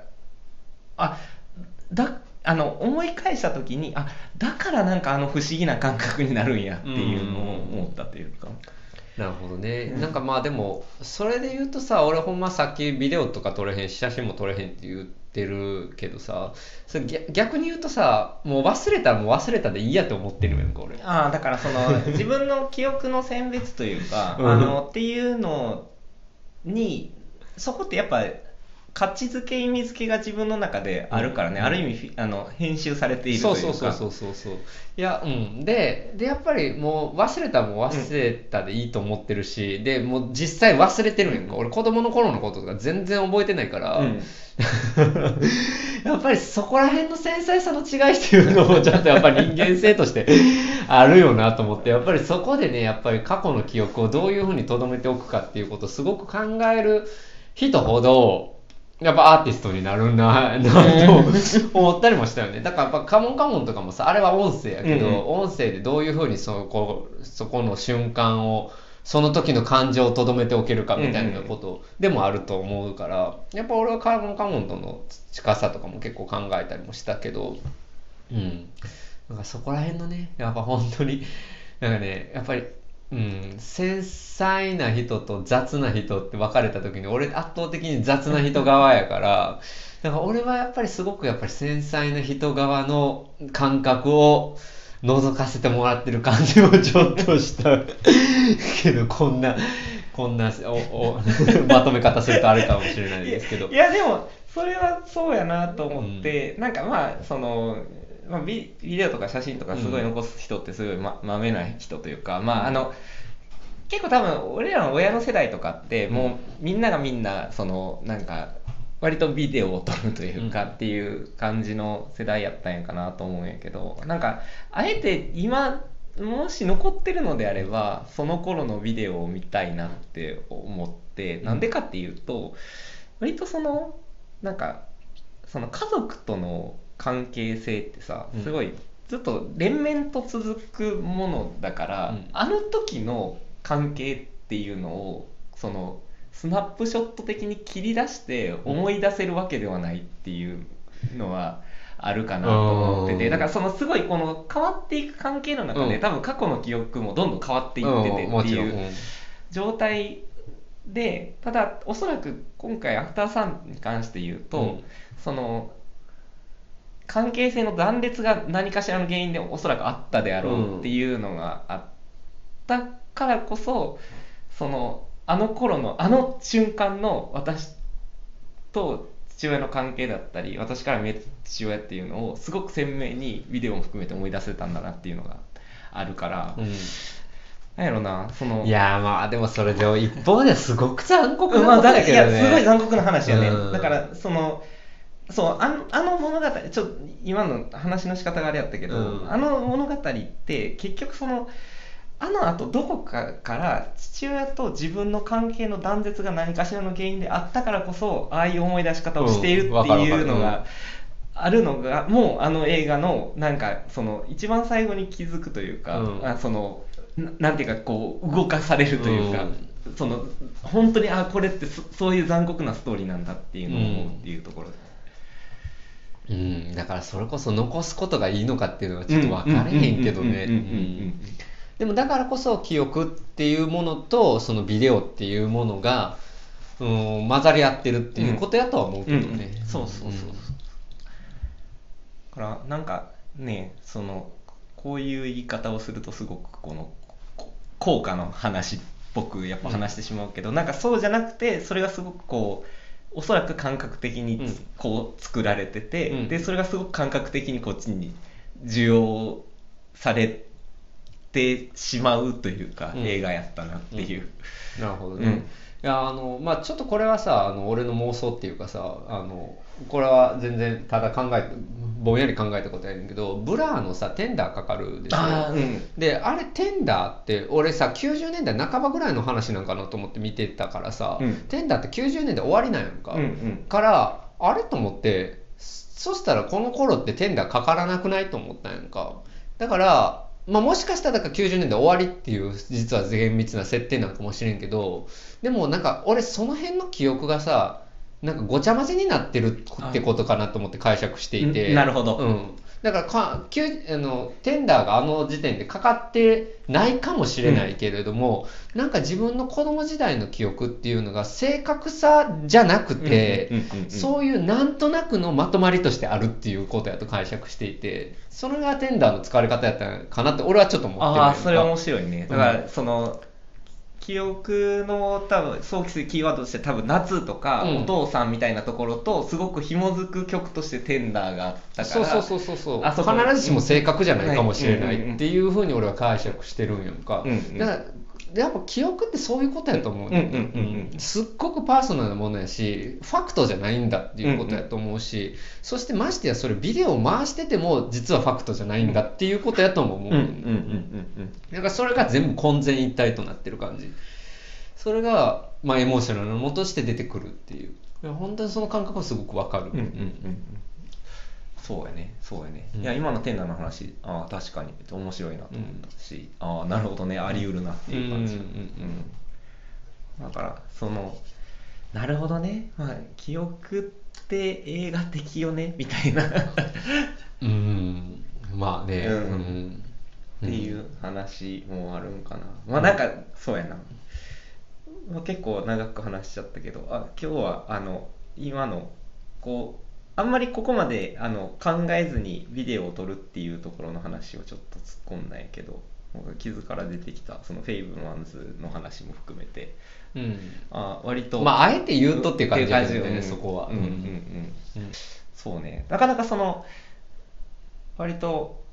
あだあの思い返した時にあだからなんかあの不思議な感覚になるんやっていうのを思ったというか。なるほどね、うん。なんかまあでもそれで言うとさ俺ほんまさっきビデオとか撮れへんし写真も撮れへんって言ってるけどさそれ逆逆に言うとさもう忘れたらもう忘れたでいいやと思ってるやんか俺。ああだからその *laughs* 自分の記憶の選別というか、うん。あのっていうのにそこってやっぱ価値づけ意味付けが自分の中であるからね、うん。ある意味あの編集されているそといううか。そうそうそうそうそう。いやうん。ででやっぱりもう忘れたらもう忘れたでいいと思ってるし、でもう実際忘れてるんやんか。俺子供の頃のこととか全然覚えてないから、うん。*laughs* やっぱりそこら辺の繊細さの違いっていうのもちょっとやっぱり人間性として *laughs* あるよなと思って。やっぱりそこでねやっぱり過去の記憶をどういうふうに留めておくかっていうことをすごく考える人ほどやっぱアーティストになるななと思ったりもしたよね。だからやっぱカモンカモンとかもさあれは音声やけど、うん。うん音声でどういうふうにそこそこの瞬間をその時の感情をとどめておけるかみたいなことでもあると思うから、やっぱ俺はカモンカモンとの近さとかも結構考えたりもしたけどうん。なんかそこら辺のねやっぱ本当になんかねやっぱりうん、繊細な人と雑な人って分かれた時に俺圧倒的に雑な人側やから *laughs* だから俺はやっぱりすごくやっぱり繊細な人側の感覚を覗かせてもらってる感じもちょっとした。*laughs* けどこんなこんなおお *laughs* まとめ方するとあれかもしれないですけど。いやでもそれはそうやなと思って、なんかまあその、まあ、ビビデオとか写真とかすごい残す人ってすごいままめな人というか、まああの結構多分俺らの親の世代とかってもうみんながみんなそのなんか割とビデオを撮るというかっていう感じの世代やったんやかなと思うんやけどなんかあえて今もし残ってるのであればその頃のビデオを見たいなって思ってなんでかっていうと割とそのなんかその家族との関係性ってさうん。すごいずっと連綿と続くものだから、うん。あの時の関係っていうのをそのスナップショット的に切り出して思い出せるわけではないっていうのはあるかなと思ってうんてだからそのすごいこの変わっていく関係の中で、うん。多分過去の記憶もどんどん変わっていっててっていううん。状態でただおそらく今回アフターサンに関して言うと、うん。その関係性の断裂が何かしらの原因でおそらくあったであろうっていうのがあったからこそそのあの頃のあの瞬間の私と父親の関係だったり私から見える父親っていうのをすごく鮮明にビデオも含めて思い出せたんだなっていうのがあるから、うん。なんやろなそのいやーまあでもそれでも一方ではすごく残酷なこまあ、だいとだけどね、やすごい残酷な話やね、うん。だからそのそうあのあの物語ちょっと今の話の仕方があれやったけど、うん。あの物語って結局そのあの後どこかから父親と自分の関係の断絶が何かしらの原因であったからこそああいう思い出し方をしているっていうのがあるのがもうあの映画のなんかその一番最後に気づくというか、うん。あそのななんていうかこう動かされるというか、その本当にあこれってそそういう残酷なストーリーなんだっていうのを思うっていうところで、うん、だからそれこそ残すことがいいのかっていうのはちょっと分かれへんけどね。うんうんうんうんうんうんでもだからこそ記憶っていうものとそのビデオっていうものが、うん、混ざり合ってるっていうことやとは思うけどね、うんそうそうそうそう。だからなんかねそのこういう言い方をするとすごくこのこ効果の話っぽくやっぱ話してしまうけど、なんかそうじゃなくてそれがすごくこうおそらく感覚的にこう作られてて、うん。でそれがすごく感覚的にこっちに需要されてしまうというか、うん。映画やったなっていう、なるほどね、うんいやあのまあちょっとこれはさあの俺の妄想っていうかさあのこれは全然ただ考えぼんやり考えたことやねんけどブラーのさテンダーかかるでしょ？ああうん。であれテンダーって俺さ90年代半ばぐらいの話なんかなと思って見てたからさ、うん。テンダーって90年代終わりなんやんか、うんうん。からあれと思ってそしたらこの頃ってテンダーかからなくないと思ったんやんか。だから、まあ、もしかしたらだから90年代終わりっていう実は厳密な設定なんかもしれんけどでもなんか俺その辺の記憶がさなんかごちゃ混ぜになってるってことかなと思って解釈していて。うんなるほど。うん、だからかきゅうあのテンダーがあの時点でかかってないかもしれないけれども、なんか自分の子供時代の記憶っていうのが正確さじゃなくて、うんうんうんうんそういうなんとなくのまとまりとしてあるっていうことやと解釈していてそれがテンダーの使われ方やったのかなって俺はちょっと思ってるああそれ面白いね。だからその、記憶の多分想起するキーワードとして多分夏とか、うん。お父さんみたいなところとすごく紐づく曲としてテンダーがあったからそうそうそうそうそう。あそこ必ずしも正確じゃないかもしれないっていうふうに俺は解釈してるんやんか、うんうん。だからやっぱ記憶ってそういうことやと思うね、うんうんうんうん。すっごくパーソナルなものやしファクトじゃないんだっていうことやと思うし、そしてましてやそれビデオを回してても実はファクトじゃないんだっていうことやとも思う、うんうんうんうんだからそれが全部混然一体となってる感じ。それが、まあ、エモーショナルなものとして出てくるっていう。本当にその感覚はすごくわかる、うんうんうんうんそうやね。そうやね、うん。いや今のテンダーの話ああ確かに。面白いなと思ったし、ああなるほどね。あり得るなっていう感じ、うんうんうんうん。だからそのなるほどね、まあ、記憶って映画的よね。みたいな。っうん。まあね。うん。うん。ていう話もあるんかな、まあなんかそうやな、まあ、結構長く話しちゃったけどあ今日はあの今のこうあんまりここまであの考えずにビデオを撮るっていうところの話をちょっと突っ込んだんやけど僕傷から出てきたそのフェイブマンズの話も含めて。うん。あ割とまああえて言うとっていう感じだよねそこは。うんうんうん、うんそうね。なかなかその割と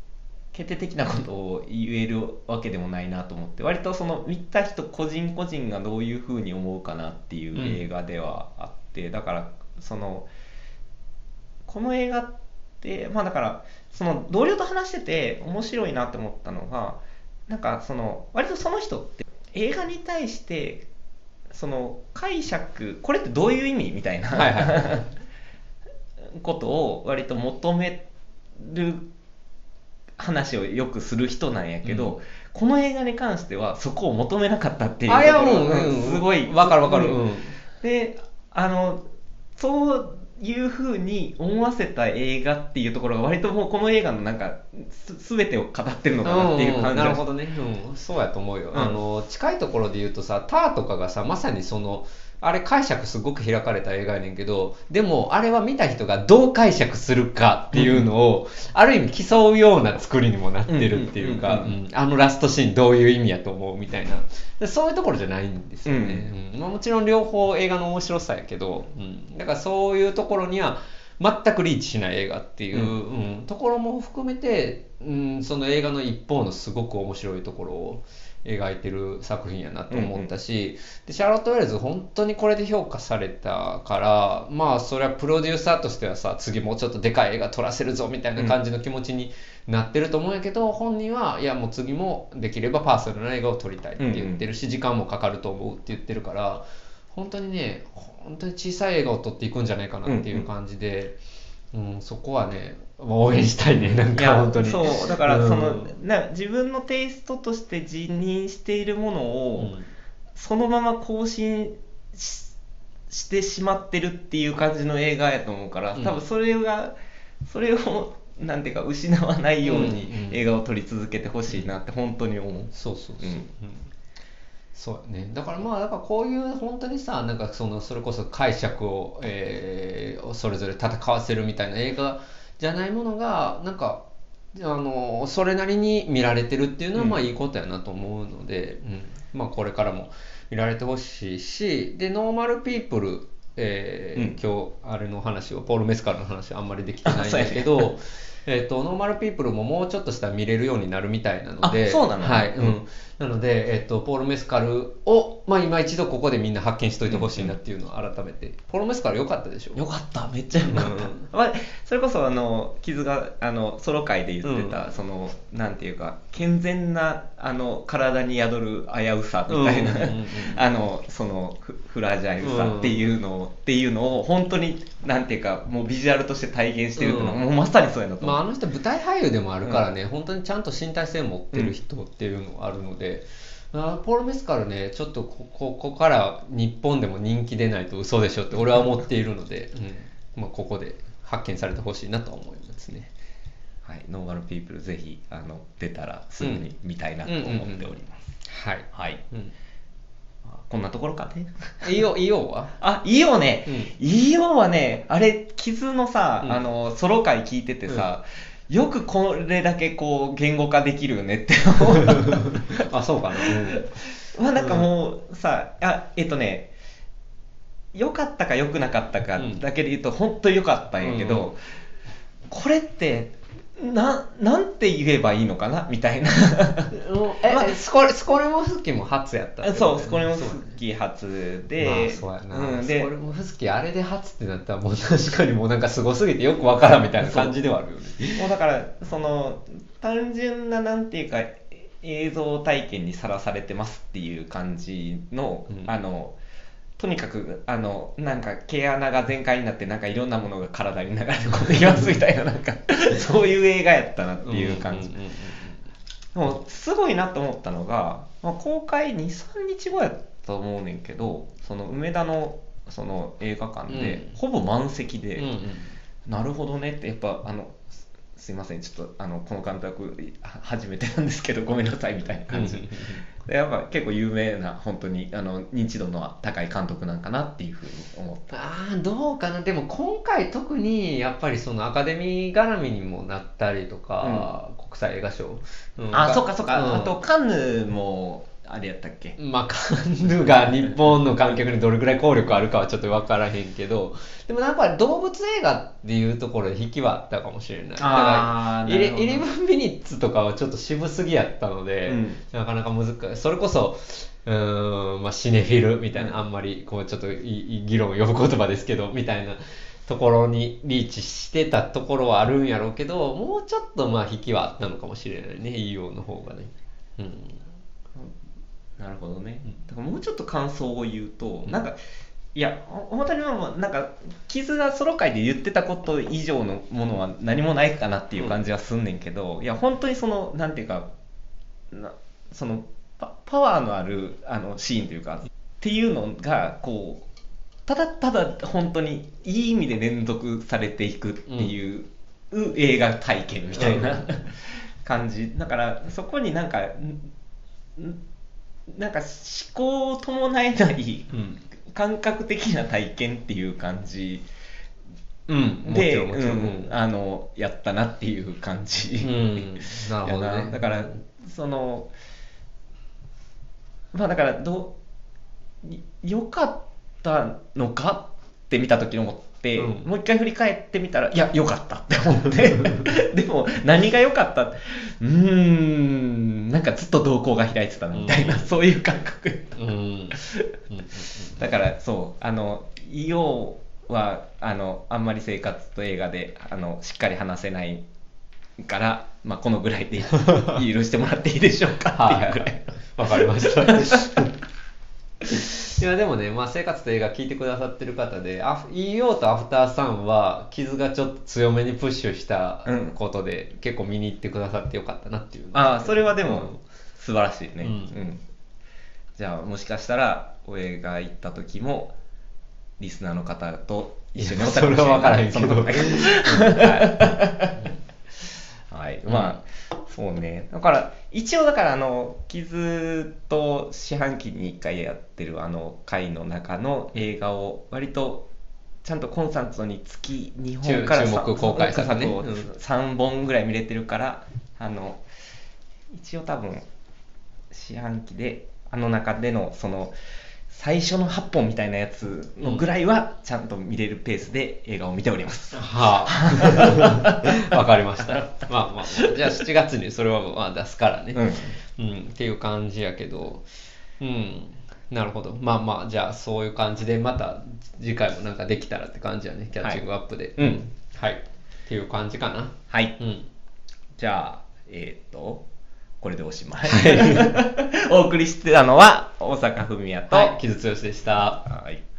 決定的なことを言えるわけでもないなと思って割とその見た人個人個人がどういうふうに思うかなっていう映画ではあって、だからそのこの映画ってまあだからその同僚と話してて面白いなって思ったのがなんかその割とその人って映画に対してその解釈これってどういう意味みたいな、はいことを割と求める話をよくする人なんやけど、うん。この映画に関してはそこを求めなかったっていうあいやところうんうん。すごいわかるわかる。うん。うん。であのそういうふうに思わせた映画っていうところが割ともうこの映画のなんかす全てを語ってるのかなっていう感じがなるほどね、うん、そうやと思うよ、うん。あの近いところで言うとさ「ター」とかがさまさにそのあれ解釈すごく開かれた映画やねんけどでもあれは見た人がどう解釈するかっていうのを、ある意味競うような作りにもなってるっていうかあのラストシーンどういう意味やと思うみたいな。でそういうところじゃないんですよね、うん。まあ、もちろん両方映画の面白さやけど、うん、だからそういうところには全くリーチしない映画っていう、うん。うん。ところも含めて、うん、その映画の一方のすごく面白いところを描いてる作品やなと思ったし、でシャーロット・ウェルズ本当にこれで評価されたからまあそれはプロデューサーとしてはさ次もうちょっとでかい映画撮らせるぞみたいな感じの気持ちになってると思うんやけど、本人はいやもう次もできればパーソナルな映画を撮りたいって言ってるし、時間もかかると思うって言ってるから本当にね本当に小さい映画を撮っていくんじゃないかなっていう感じで、うんそこはね応援したいねなんか本当に。そうだからうん。その、な自分のテイストとして自認しているものを、うん。そのまま更新ししてしまってるっていう感じの映画やと思うから、うん。多分それがそれをなんていうか失わないようにうんうん。映画を撮り続けてほしいなって本当に思う。そうそうそう、うん。うん。そうやね。だからまあだからこういう本当にさなんかそのそれこそ解釈を、えーそれぞれ戦わせるみたいな映画じゃないものがなんかあのそれなりに見られてるっていうのはうん。まあいいことやなと思うので、うん。まあこれからも見られてほしいしでノーマルピープルえーうん。今日あれの話をポール・メスカルの話あんまりできてないんだけど、*laughs* えっとノーマルピープルももうちょっとしたら見れるようになるみたいなのであそうなの？はい、ううんん、なので、えっと、ポール・メスカルを、まあ、今一度ここでみんな発見しといてほしいなっていうのを改めて、ポール・メスカル良かったでしょ？よかった。めっちゃよかった、うん。まあ、それこそあの傷があのソロ会で言ってた、うん。そのなんていうか健全なあの体に宿る危うさみたいな、うん。うん。うん。うん。*laughs* あのそのフフラジャイルさっていうのを、っていうのを本当になんていうかもうビジュアルとして体現してるっていうのは、うん。もうまさにそうやなとまあ、あの人舞台俳優でもあるからね、本当にちゃんと身体性持ってる人っていうのがあるので、あポール・メスカルねちょっとここここから日本でも人気出ないと嘘でしょって俺は思っているので、うん。まあ、ここで発見されてほしいなとは思いますね。はい、ノーマルピープルぜひあの出たらすぐに見たいなと思っております、はい、はい。うん、あこんなところかね。いいよいいよは？あ、いいよね。うん。いいよはね、あれ、傷のさ、うん。あの、ソロ回聞いててさ、よくこれだけこう、言語化できるよねって思う。*laughs* あそうかな、まあなんかもうさ、あ、えっとね、良かったか良くなかったかうん。だけで言うと、本当に良かったんやけど、うん。これって、な、なんて言えばいいのかな？みたいな。え、まあスコレスコレモフスキも初やった。ってことそう、ねこれもそう好き初まで、あそうやな、うん、でスコレモフスキあれで初ってなったらもう確かにもうなんかすごすぎてよくわからんみたいな感じではあるよね。もうだからその単純ななんていうか映像体験にさらされてますっていう感じの、うん。あのとにかくあのなんか毛穴が全開になってなんかいろんなものが体に流れ込んできますみたいななんかそういう映画やったなっていう感じ、でもすごいなと思ったのが、まあ、公開23日後やと思うねんけどその梅田のその映画館で、うん。ほぼ満席で、なるほどねってやっぱあのすすいませんちょっとあのこの監督は初めてなんですけどごめんなさいみたいな感じ、でやっぱ結構有名な本当にあの認知度の高い監督なんかなっていうふうに思った。あーどうかな。でも今回特にやっぱりそのアカデミー絡みにもなったりとか、国際映画賞、うん。あそっかそっか、うん。あとカンヌもあれやったっけ？まあ、カンヌが日本の観客にどれぐらい効力あるかはちょっと分からへんけど、でもやっぱり動物映画っていうところで引きはあったかもしれない。だからイレブンミニッツとかはちょっと渋すぎやったので、うんなかなか難しい。それこそ、うーん、まあ、シネフィルみたいな、あんまりこうちょっと議論を呼ぶ言葉ですけど、みたいなところにリーチしてたところはあるんやろうけど、もうちょっとまあ引きはあったのかもしれないね、EO の方がね。うん。なるほどね。うん。だからもうちょっと感想を言うと、うん。なんかいやほ本当にもうなんか傷がソロ会で言ってたこと以上のものは何もないかなっていう感じはすんねんけど、いや本当にそのなんていうかなそのパパワーのあるあのシーンというかっていうのがこうただただ本当にいい意味で連続されていくっていう、映画体験みたいな、うん。*laughs* 感じ。だからそこになんかんんなんか思考を伴えないうん。感覚的な体験っていう感じで、ろん。うんあのやったなっていう感じ、うん、なるほどやね。だからそのまあだからどうい良かったのかって見た時に思っうん。もう一回振り返ってみたらいや良かったって思って。*laughs* でも何が良かった？うーんなんかずっと瞳孔が開いてたなみたいな、うん。そういう感覚だからそうあの EO はあのあんまり生活と映画であのしっかり話せないから、まあ、このぐらいで許してもらっていいでしょうかっていうぐらい。わかりました。*laughs* *laughs* いやでもね、まあ、生活と映画聞いてくださってる方で、EO とアフターさんは傷がちょっと強めにプッシュしたうん。ことで、結構見に行ってくださってよかったなっていう。ああそれはでもうん。素晴らしいね、うん。うん。じゃあもしかしたら俺が行った時もリスナーの方と一緒におったかもしれない。それは分からへんけど。*laughs* はい、はい。まあそうね。だから一応だからあの傷と四半期に1回やってるあの回の中の映画を割とちゃんとコンスタントに月2本から注注目公開さね。そううん。3本ぐらい見れてるからあの一応多分四半期であの中でのその最初の8本みたいなやつのぐらいはちゃんと見れるペースで映画を見ております。はあ。*laughs* わかりました。まあまあ、じゃあ7月にそれはまあ出すからね。うんうん、っていう感じやけど、うん、なるほど。まあまあ、じゃあそういう感じで、また次回もなんかできたらって感じやね、キャッチングアップで。うんはい。っていう感じかな。はい。うん。じゃあ、えっ、と、これでおしまい。*laughs* お送りしてたのは大阪文也と、はい、木津剛でした。はい